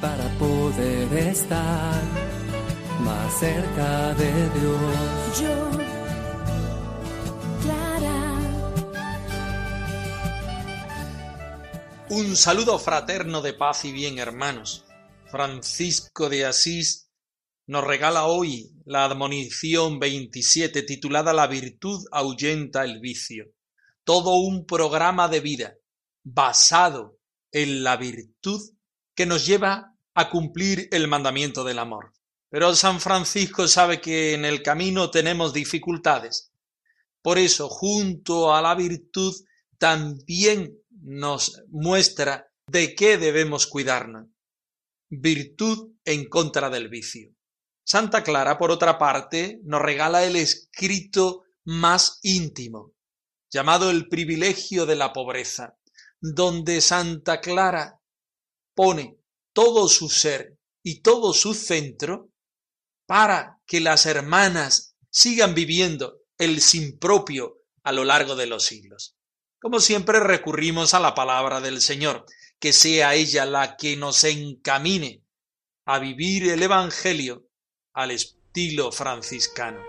para poder estar más cerca de Dios. Yo, Clara. Un saludo fraterno de paz y bien, hermanos. Francisco de Asís nos regala hoy la admonición 27 titulada La virtud ahuyenta el vicio. Todo un programa de vida basado en la virtud que nos lleva a cumplir el mandamiento del amor. Pero San Francisco sabe que en el camino tenemos dificultades. Por eso, junto a la virtud, también nos muestra de qué debemos cuidarnos. Virtud en contra del vicio. Santa Clara, por otra parte, nos regala el escrito más íntimo, llamado el privilegio de la pobreza, donde Santa Clara pone todo su ser y todo su centro para que las hermanas sigan viviendo el sin propio a lo largo de los siglos. Como siempre recurrimos a la palabra del Señor, que sea ella la que nos encamine a vivir el Evangelio al estilo franciscano.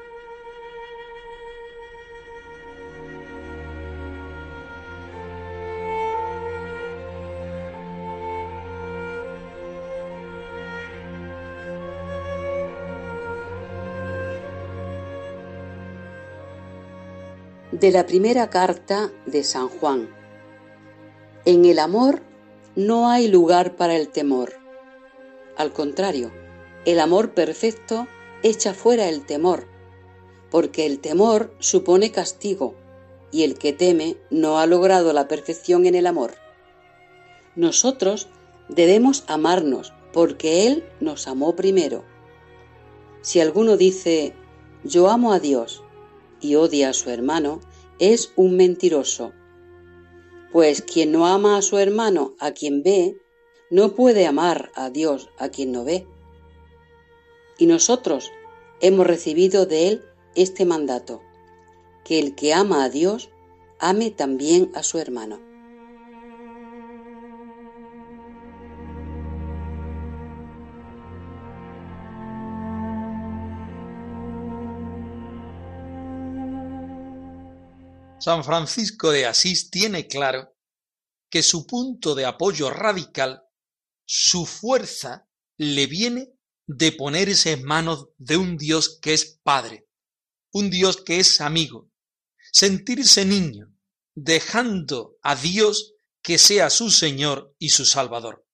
De la primera carta de San Juan. En el amor no hay lugar para el temor. Al contrario, el amor perfecto echa fuera el temor, porque el temor supone castigo, y el que teme no ha logrado la perfección en el amor. Nosotros debemos amarnos, porque Él nos amó primero. Si alguno dice, yo amo a Dios, y odia a su hermano, es un mentiroso. Pues quien no ama a su hermano a quien ve, no puede amar a Dios a quien no ve. Y nosotros hemos recibido de Él este mandato, que el que ama a Dios, ame también a su hermano. San Francisco de Asís tiene claro que su punto de apoyo radical, su fuerza, le viene de ponerse en manos de un Dios que es Padre, un Dios que es amigo, sentirse niño, dejando a Dios que sea su Señor y su Salvador.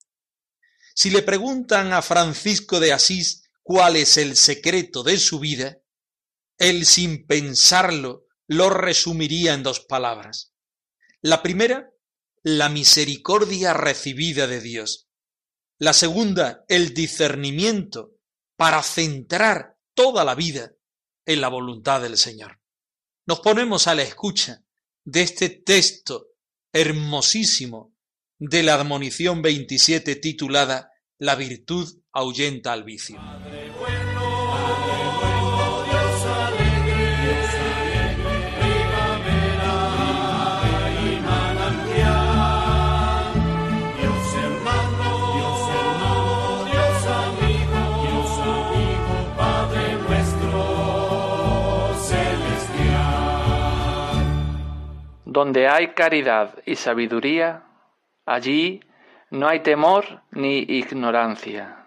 Si le preguntan a Francisco de Asís cuál es el secreto de su vida, él sin pensarlo lo resumiría en dos palabras. La primera, la misericordia recibida de Dios. La segunda, el discernimiento para centrar toda la vida en la voluntad del Señor. Nos ponemos a la escucha de este texto hermosísimo de la admonición 27 titulada La virtud ahuyenta al vicio. Donde hay caridad y sabiduría, allí no hay temor ni ignorancia.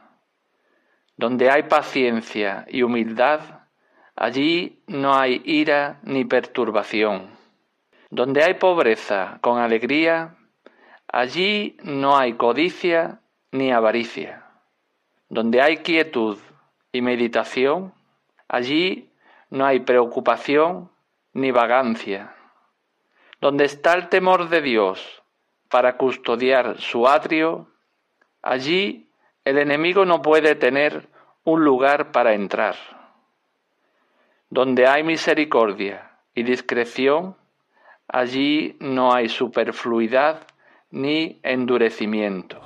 Donde hay paciencia y humildad, allí no hay ira ni perturbación. Donde hay pobreza con alegría, allí no hay codicia ni avaricia. Donde hay quietud y meditación, allí no hay preocupación ni vagancia. Donde está el temor de Dios para custodiar su atrio, allí el enemigo no puede tener un lugar para entrar. Donde hay misericordia y discreción, allí no hay superfluidad ni endurecimiento.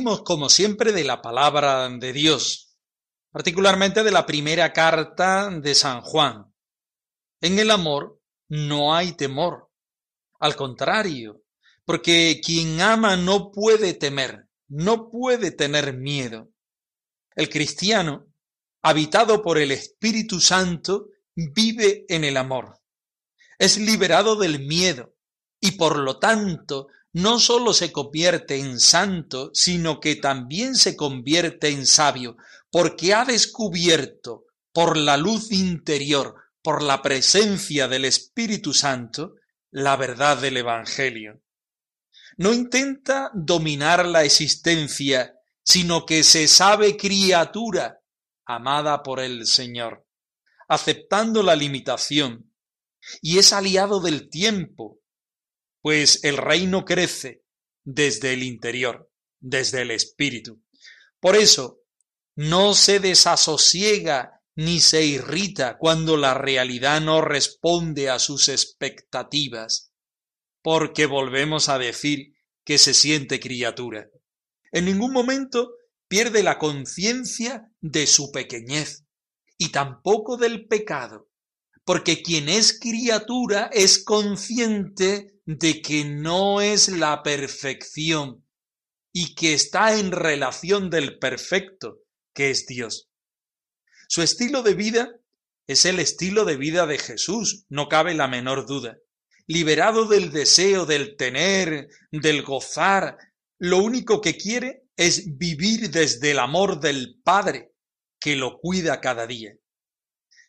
Como siempre de la palabra de Dios, particularmente de la primera carta de San Juan. En el amor no hay temor, al contrario, porque quien ama no puede temer, no puede tener miedo. El cristiano, habitado por el Espíritu Santo, vive en el amor. Es liberado del miedo y por lo tanto no sólo se convierte en santo, sino que también se convierte en sabio, porque ha descubierto por la luz interior, por la presencia del Espíritu Santo, la verdad del Evangelio. No intenta dominar la existencia, sino que se sabe criatura, amada por el Señor, aceptando la limitación, y es aliado del tiempo, pues el reino crece desde el interior, desde el espíritu. Por eso, no se desasosiega ni se irrita cuando la realidad no responde a sus expectativas, porque volvemos a decir que se siente criatura. En ningún momento pierde la conciencia de su pequeñez y tampoco del pecado, porque quien es criatura es consciente de que no es la perfección y que está en relación del perfecto, que es Dios. Su estilo de vida es el estilo de vida de Jesús, no cabe la menor duda. Liberado del deseo, del tener, del gozar, lo único que quiere es vivir desde el amor del Padre, que lo cuida cada día.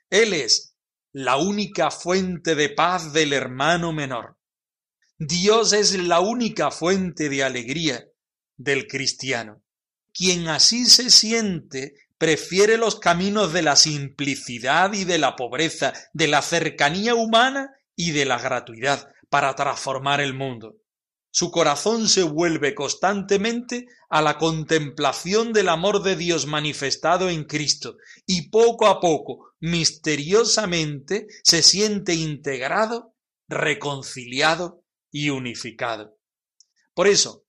Él es la única fuente de paz del hermano menor. Dios es la única fuente de alegría del cristiano. Quien así se siente prefiere los caminos de la simplicidad y de la pobreza, de la cercanía humana y de la gratuidad para transformar el mundo. Su corazón se vuelve constantemente a la contemplación del amor de Dios manifestado en Cristo y poco a poco, misteriosamente, se siente integrado, reconciliado y unificado. Por eso,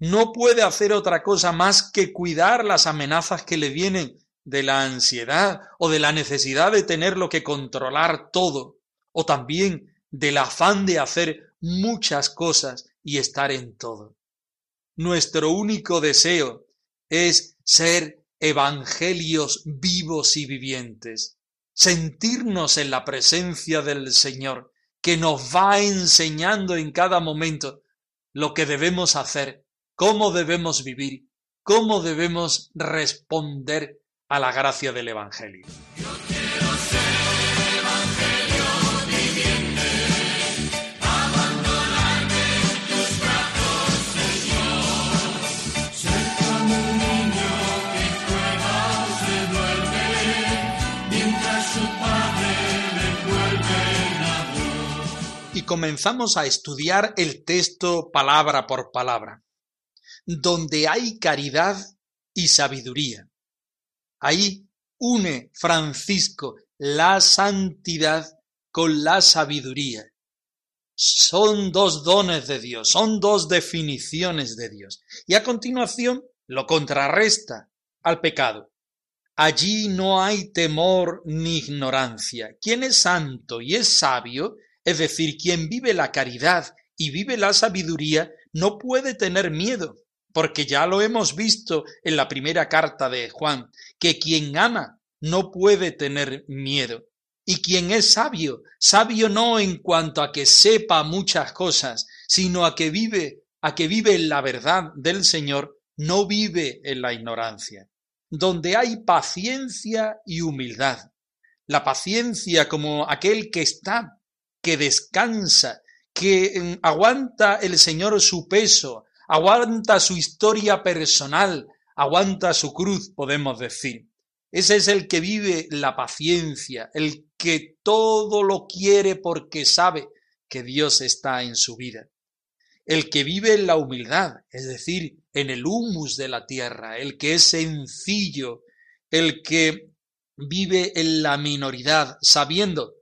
no puede hacer otra cosa más que cuidar las amenazas que le vienen de la ansiedad o de la necesidad de tenerlo que controlar todo, o también del afán de hacer muchas cosas y estar en todo. Nuestro único deseo es ser evangelios vivos y vivientes, sentirnos en la presencia del Señor, que nos va enseñando en cada momento lo que debemos hacer, cómo debemos vivir, cómo debemos responder a la gracia del Evangelio. Comenzamos a estudiar el texto palabra por palabra, donde hay caridad y sabiduría. Ahí une Francisco la santidad con la sabiduría. Son dos dones de Dios, son dos definiciones de Dios. Y a continuación lo contrarresta al pecado. Allí no hay temor ni ignorancia. Quien es santo y es sabio es decir, quien vive la caridad y vive la sabiduría no puede tener miedo, porque ya lo hemos visto en la primera carta de Juan, que quien ama no puede tener miedo. Y quien es sabio, sabio no en cuanto a que sepa muchas cosas, sino a que vive, a que vive en la verdad del Señor, no vive en la ignorancia. Donde hay paciencia y humildad, la paciencia como aquel que está, que descansa, que mm, aguanta el Señor su peso, aguanta su historia personal, aguanta su cruz, podemos decir. Ese es el que vive la paciencia, el que todo lo quiere porque sabe que Dios está en su vida. El que vive en la humildad, es decir, en el humus de la tierra, el que es sencillo, el que vive en la minoridad, sabiendo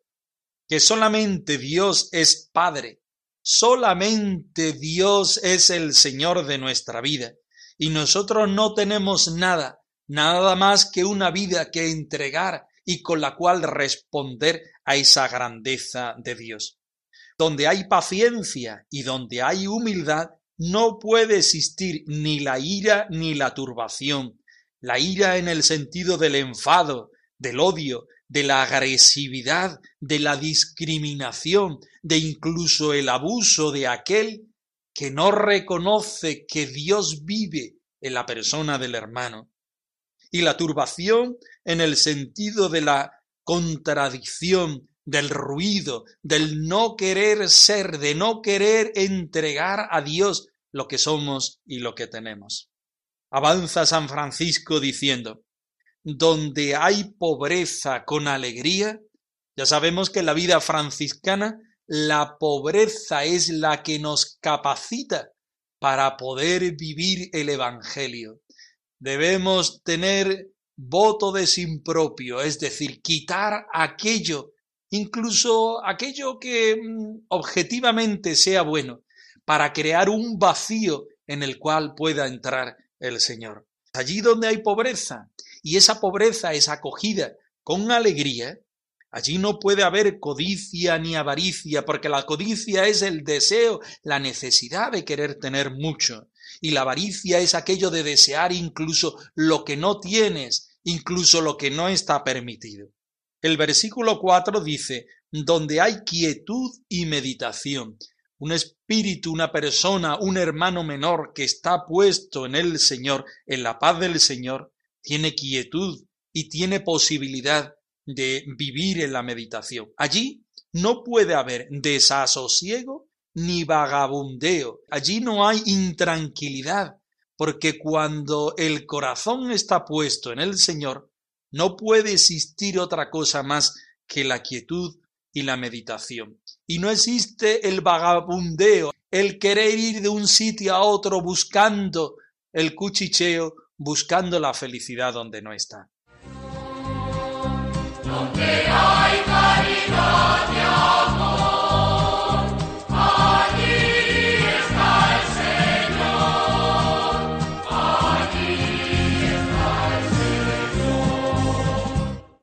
que solamente Dios es Padre, solamente Dios es el Señor de nuestra vida, y nosotros no tenemos nada, nada más que una vida que entregar y con la cual responder a esa grandeza de Dios. Donde hay paciencia y donde hay humildad, no puede existir ni la ira ni la turbación. La ira en el sentido del enfado, del odio, de la agresividad, de la discriminación, de incluso el abuso de aquel que no reconoce que Dios vive en la persona del hermano. Y la turbación en el sentido de la contradicción, del ruido, del no querer ser, de no querer entregar a Dios lo que somos y lo que tenemos. Avanza San Francisco diciendo, donde hay pobreza con alegría, ya sabemos que en la vida franciscana la pobreza es la que nos capacita para poder vivir el Evangelio. Debemos tener voto de sin propio, es decir, quitar aquello, incluso aquello que mm, objetivamente sea bueno, para crear un vacío en el cual pueda entrar el Señor. Allí donde hay pobreza y esa pobreza es acogida con alegría, allí no puede haber codicia ni avaricia, porque la codicia es el deseo, la necesidad de querer tener mucho, y la avaricia es aquello de desear incluso lo que no tienes, incluso lo que no está permitido. El versículo 4 dice, donde hay quietud y meditación, un espíritu, una persona, un hermano menor que está puesto en el Señor, en la paz del Señor, tiene quietud y tiene posibilidad de vivir en la meditación. Allí no puede haber desasosiego ni vagabundeo. Allí no hay intranquilidad, porque cuando el corazón está puesto en el Señor, no puede existir otra cosa más que la quietud y la meditación. Y no existe el vagabundeo, el querer ir de un sitio a otro buscando el cuchicheo buscando la felicidad donde no está.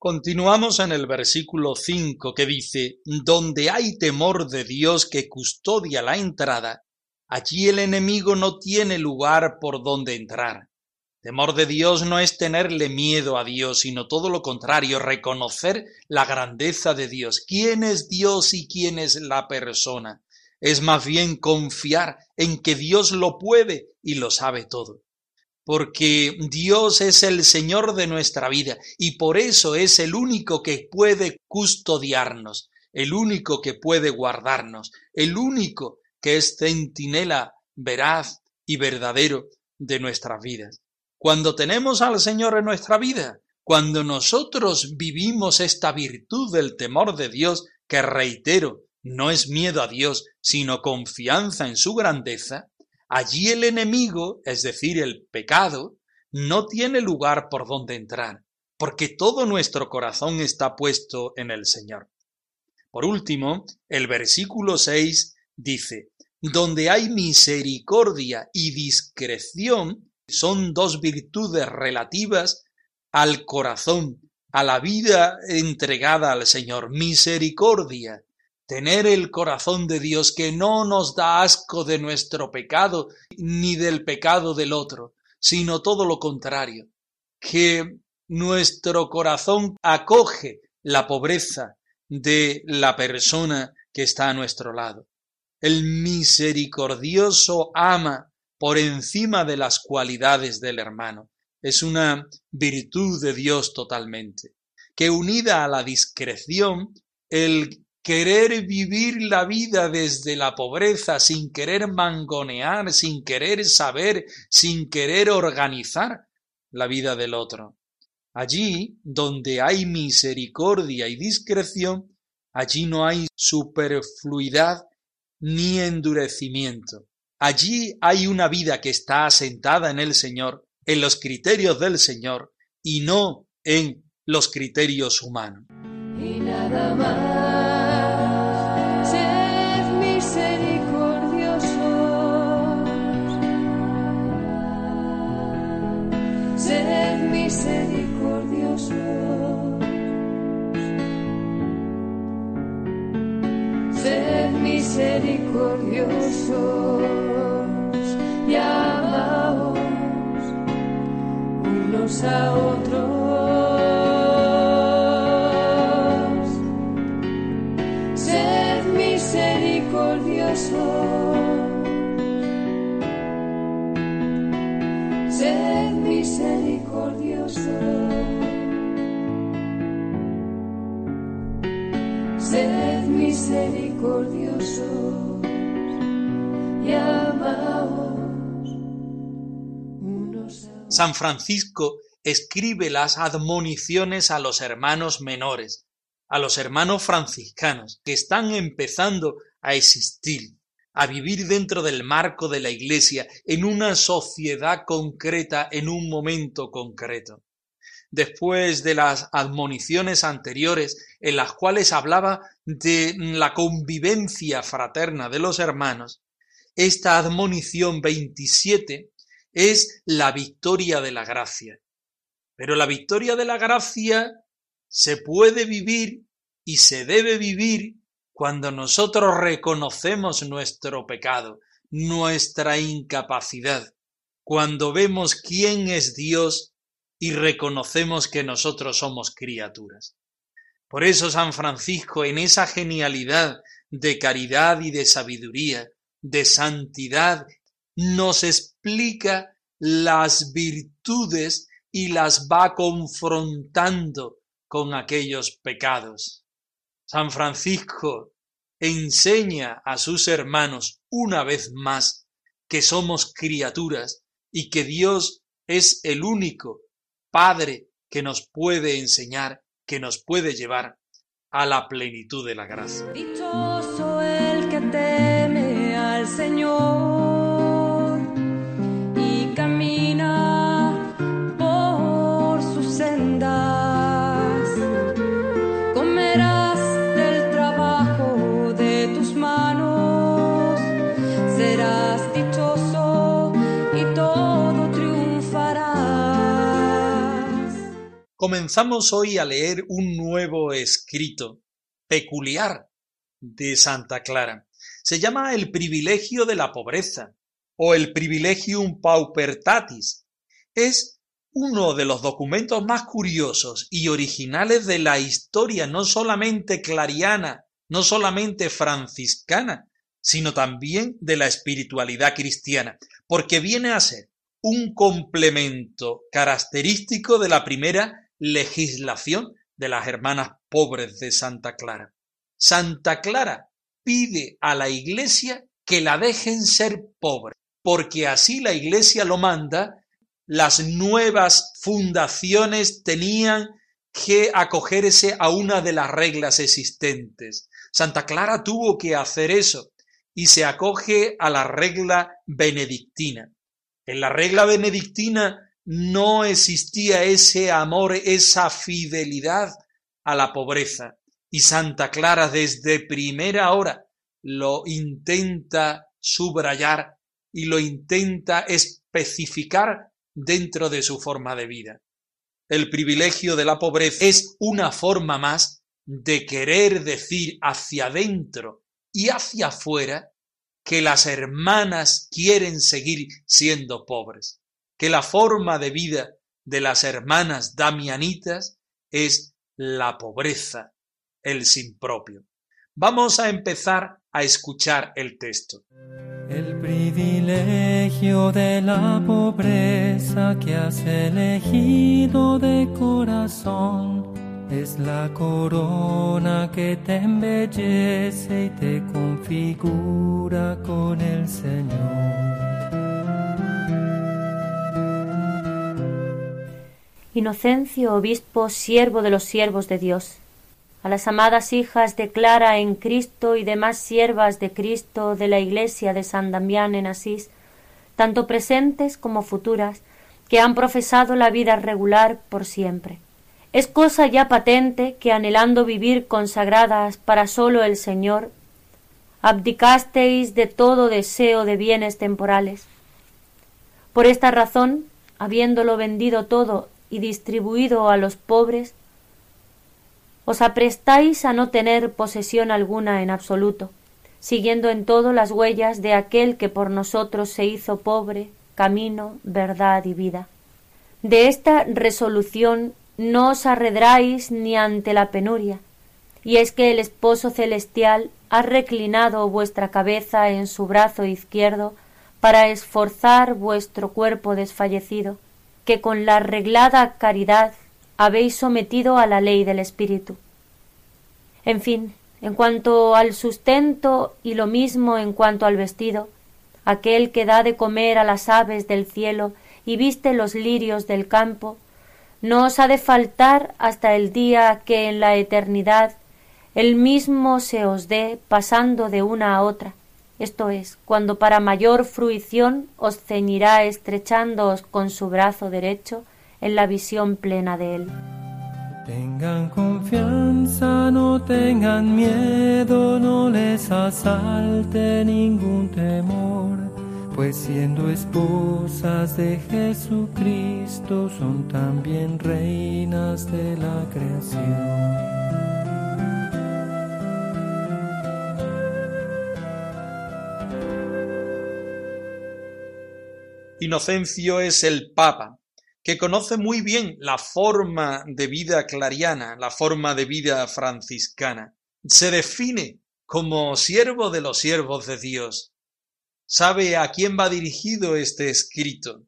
Continuamos en el versículo 5 que dice, Donde hay temor de Dios que custodia la entrada, allí el enemigo no tiene lugar por donde entrar. Temor de Dios no es tenerle miedo a Dios, sino todo lo contrario, reconocer la grandeza de Dios. ¿Quién es Dios y quién es la persona? Es más bien confiar en que Dios lo puede y lo sabe todo. Porque Dios es el Señor de nuestra vida y por eso es el único que puede custodiarnos, el único que puede guardarnos, el único que es centinela veraz y verdadero de nuestras vidas. Cuando tenemos al Señor en nuestra vida, cuando nosotros vivimos esta virtud del temor de Dios, que reitero, no es miedo a Dios, sino confianza en su grandeza, allí el enemigo, es decir, el pecado, no tiene lugar por donde entrar, porque todo nuestro corazón está puesto en el Señor. Por último, el versículo 6 dice, donde hay misericordia y discreción, son dos virtudes relativas al corazón, a la vida entregada al Señor. Misericordia, tener el corazón de Dios que no nos da asco de nuestro pecado ni del pecado del otro, sino todo lo contrario, que nuestro corazón acoge la pobreza de la persona que está a nuestro lado. El misericordioso ama por encima de las cualidades del hermano. Es una virtud de Dios totalmente. que unida a la discreción, el querer vivir la vida desde la pobreza, sin querer mangonear, sin querer saber, sin querer organizar la vida del otro. Allí donde hay misericordia y discreción, allí no hay superfluidad ni endurecimiento. Allí hay una vida que está asentada en el Señor, en los criterios del Señor y no en los criterios humanos. Y nada más, sed sed sed misericordiosos y amaos unos a otros. San Francisco escribe las admoniciones a los hermanos menores, a los hermanos franciscanos, que están empezando a existir, a vivir dentro del marco de la Iglesia, en una sociedad concreta, en un momento concreto. Después de las admoniciones anteriores, en las cuales hablaba de la convivencia fraterna de los hermanos, esta admonición 27 es la victoria de la gracia. Pero la victoria de la gracia se puede vivir y se debe vivir cuando nosotros reconocemos nuestro pecado, nuestra incapacidad, cuando vemos quién es Dios y reconocemos que nosotros somos criaturas. Por eso San Francisco, en esa genialidad de caridad y de sabiduría, de santidad, nos explica las virtudes y las va confrontando con aquellos pecados. San Francisco enseña a sus hermanos una vez más que somos criaturas y que Dios es el único Padre que nos puede enseñar, que nos puede llevar a la plenitud de la gracia. Dichoso el que teme al Señor y camina por sus sendas. Comerás del trabajo de tus manos, serás dichoso Comenzamos hoy a leer un nuevo escrito peculiar de Santa Clara. Se llama el privilegio de la pobreza o el privilegium paupertatis. Es uno de los documentos más curiosos y originales de la historia, no solamente clariana, no solamente franciscana, sino también de la espiritualidad cristiana, porque viene a ser un complemento característico de la primera legislación de las hermanas pobres de Santa Clara. Santa Clara pide a la Iglesia que la dejen ser pobre, porque así la Iglesia lo manda, las nuevas fundaciones tenían que acogerse a una de las reglas existentes. Santa Clara tuvo que hacer eso y se acoge a la regla benedictina. En la regla benedictina no existía ese amor, esa fidelidad a la pobreza. Y Santa Clara desde primera hora lo intenta subrayar y lo intenta especificar dentro de su forma de vida. El privilegio de la pobreza es una forma más de querer decir hacia adentro y hacia afuera que las hermanas quieren seguir siendo pobres, que la forma de vida de las hermanas damianitas es la pobreza, el sin propio. Vamos a empezar a escuchar el texto. El privilegio de la pobreza que has elegido de corazón es la corona que te embellece y te configura con el Señor. Inocencio, obispo, siervo de los siervos de Dios, a las amadas hijas de Clara en Cristo y demás siervas de Cristo de la Iglesia de San Damián en Asís, tanto presentes como futuras, que han profesado la vida regular por siempre. Es cosa ya patente que anhelando vivir consagradas para sólo el Señor, abdicasteis de todo deseo de bienes temporales. Por esta razón, habiéndolo vendido todo y distribuido a los pobres, os aprestáis a no tener posesión alguna en absoluto, siguiendo en todo las huellas de aquel que por nosotros se hizo pobre, camino, verdad y vida. De esta resolución no os arredráis ni ante la penuria, y es que el esposo celestial ha reclinado vuestra cabeza en su brazo izquierdo para esforzar vuestro cuerpo desfallecido, que con la arreglada caridad habéis sometido a la ley del Espíritu. En fin, en cuanto al sustento y lo mismo en cuanto al vestido, aquel que da de comer a las aves del cielo y viste los lirios del campo, no os ha de faltar hasta el día que en la eternidad el mismo se os dé pasando de una a otra, esto es, cuando para mayor fruición os ceñirá estrechándoos con su brazo derecho en la visión plena de Él. Tengan confianza, no tengan miedo, no les asalte ningún temor, pues siendo esposas de Jesucristo son también reinas de la creación. Inocencio es el Papa, que conoce muy bien la forma de vida clariana, la forma de vida franciscana. Se define como siervo de los siervos de Dios. Sabe a quién va dirigido este escrito.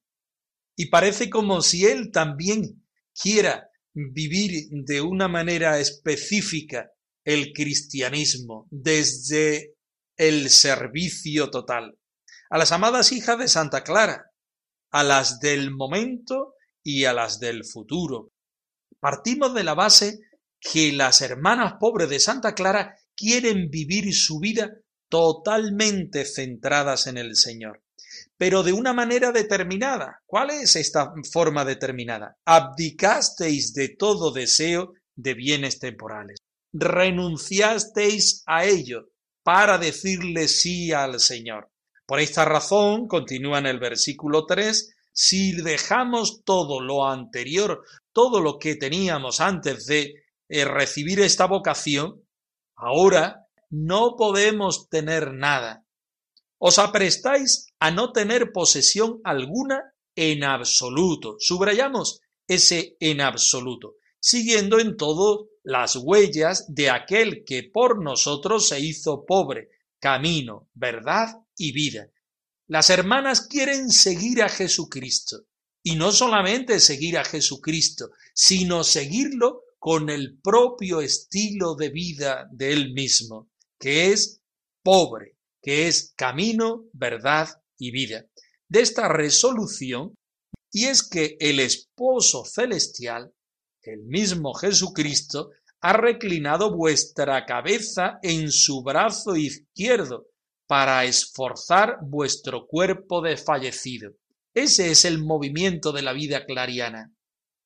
Y parece como si él también quiera vivir de una manera específica el cristianismo desde el servicio total. A las amadas hijas de Santa Clara, a las del momento y a las del futuro. Partimos de la base que las hermanas pobres de Santa Clara quieren vivir su vida totalmente centradas en el Señor, pero de una manera determinada. ¿Cuál es esta forma determinada? Abdicasteis de todo deseo de bienes temporales. Renunciasteis a ello para decirle sí al Señor. Por esta razón, continúa en el versículo 3, si dejamos todo lo anterior, todo lo que teníamos antes de eh, recibir esta vocación, ahora no podemos tener nada. Os aprestáis a no tener posesión alguna en absoluto. Subrayamos ese en absoluto, siguiendo en todo las huellas de aquel que por nosotros se hizo pobre, camino, verdad y vida. Las hermanas quieren seguir a Jesucristo. Y no solamente seguir a Jesucristo, sino seguirlo con el propio estilo de vida de él mismo, que es pobre, que es camino, verdad y vida. De esta resolución, y es que el esposo celestial, el mismo Jesucristo, ha reclinado vuestra cabeza en su brazo izquierdo, para esforzar vuestro cuerpo desfallecido. Ese es el movimiento de la vida clariana.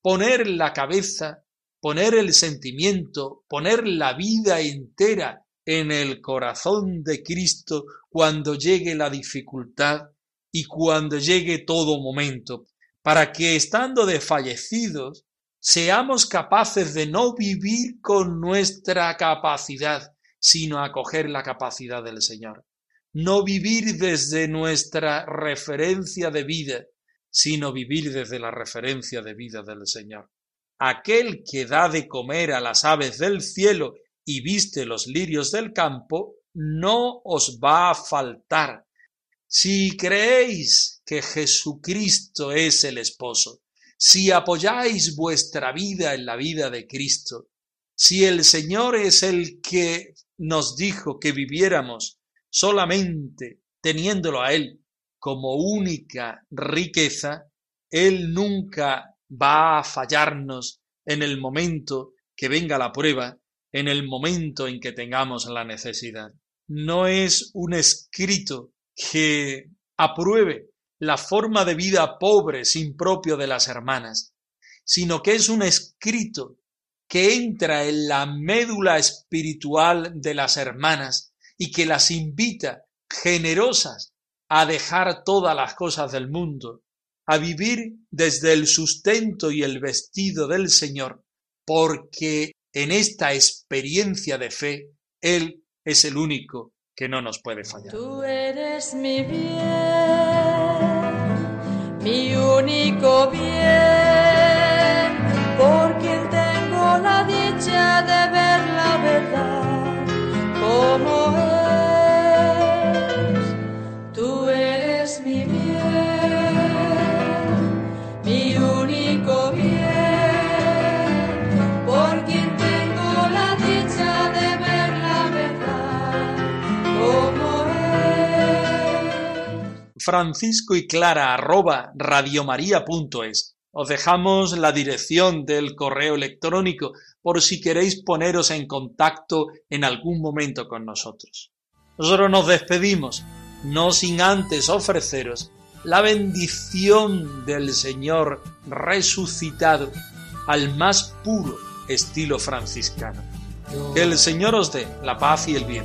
Poner la cabeza, poner el sentimiento, poner la vida entera en el corazón de Cristo cuando llegue la dificultad y cuando llegue todo momento, para que estando desfallecidos seamos capaces de no vivir con nuestra capacidad, sino acoger la capacidad del Señor no vivir desde nuestra referencia de vida, sino vivir desde la referencia de vida del Señor. Aquel que da de comer a las aves del cielo y viste los lirios del campo, no os va a faltar. Si creéis que Jesucristo es el esposo, si apoyáis vuestra vida en la vida de Cristo, Si el Señor es el que nos dijo que viviéramos solamente teniéndolo a Él como única riqueza, Él nunca va a fallarnos en el momento que venga la prueba, en el momento en que tengamos la necesidad. No es un escrito que apruebe la forma de vida pobre sin propio de las hermanas, sino que es un escrito que entra en la médula espiritual de las hermanas y que las invita generosas a dejar todas las cosas del mundo, a vivir desde el sustento y el vestido del Señor, porque en esta experiencia de fe Él es el único que no nos puede fallar. Tú eres mi bien, mi único bien, Francisco y Clara arroba radiomaria.es. Os dejamos la dirección del correo electrónico por si queréis poneros en contacto en algún momento con nosotros. Nosotros nos despedimos, no sin antes ofreceros la bendición del Señor resucitado al más puro estilo franciscano. Que el Señor os dé la paz y el bien.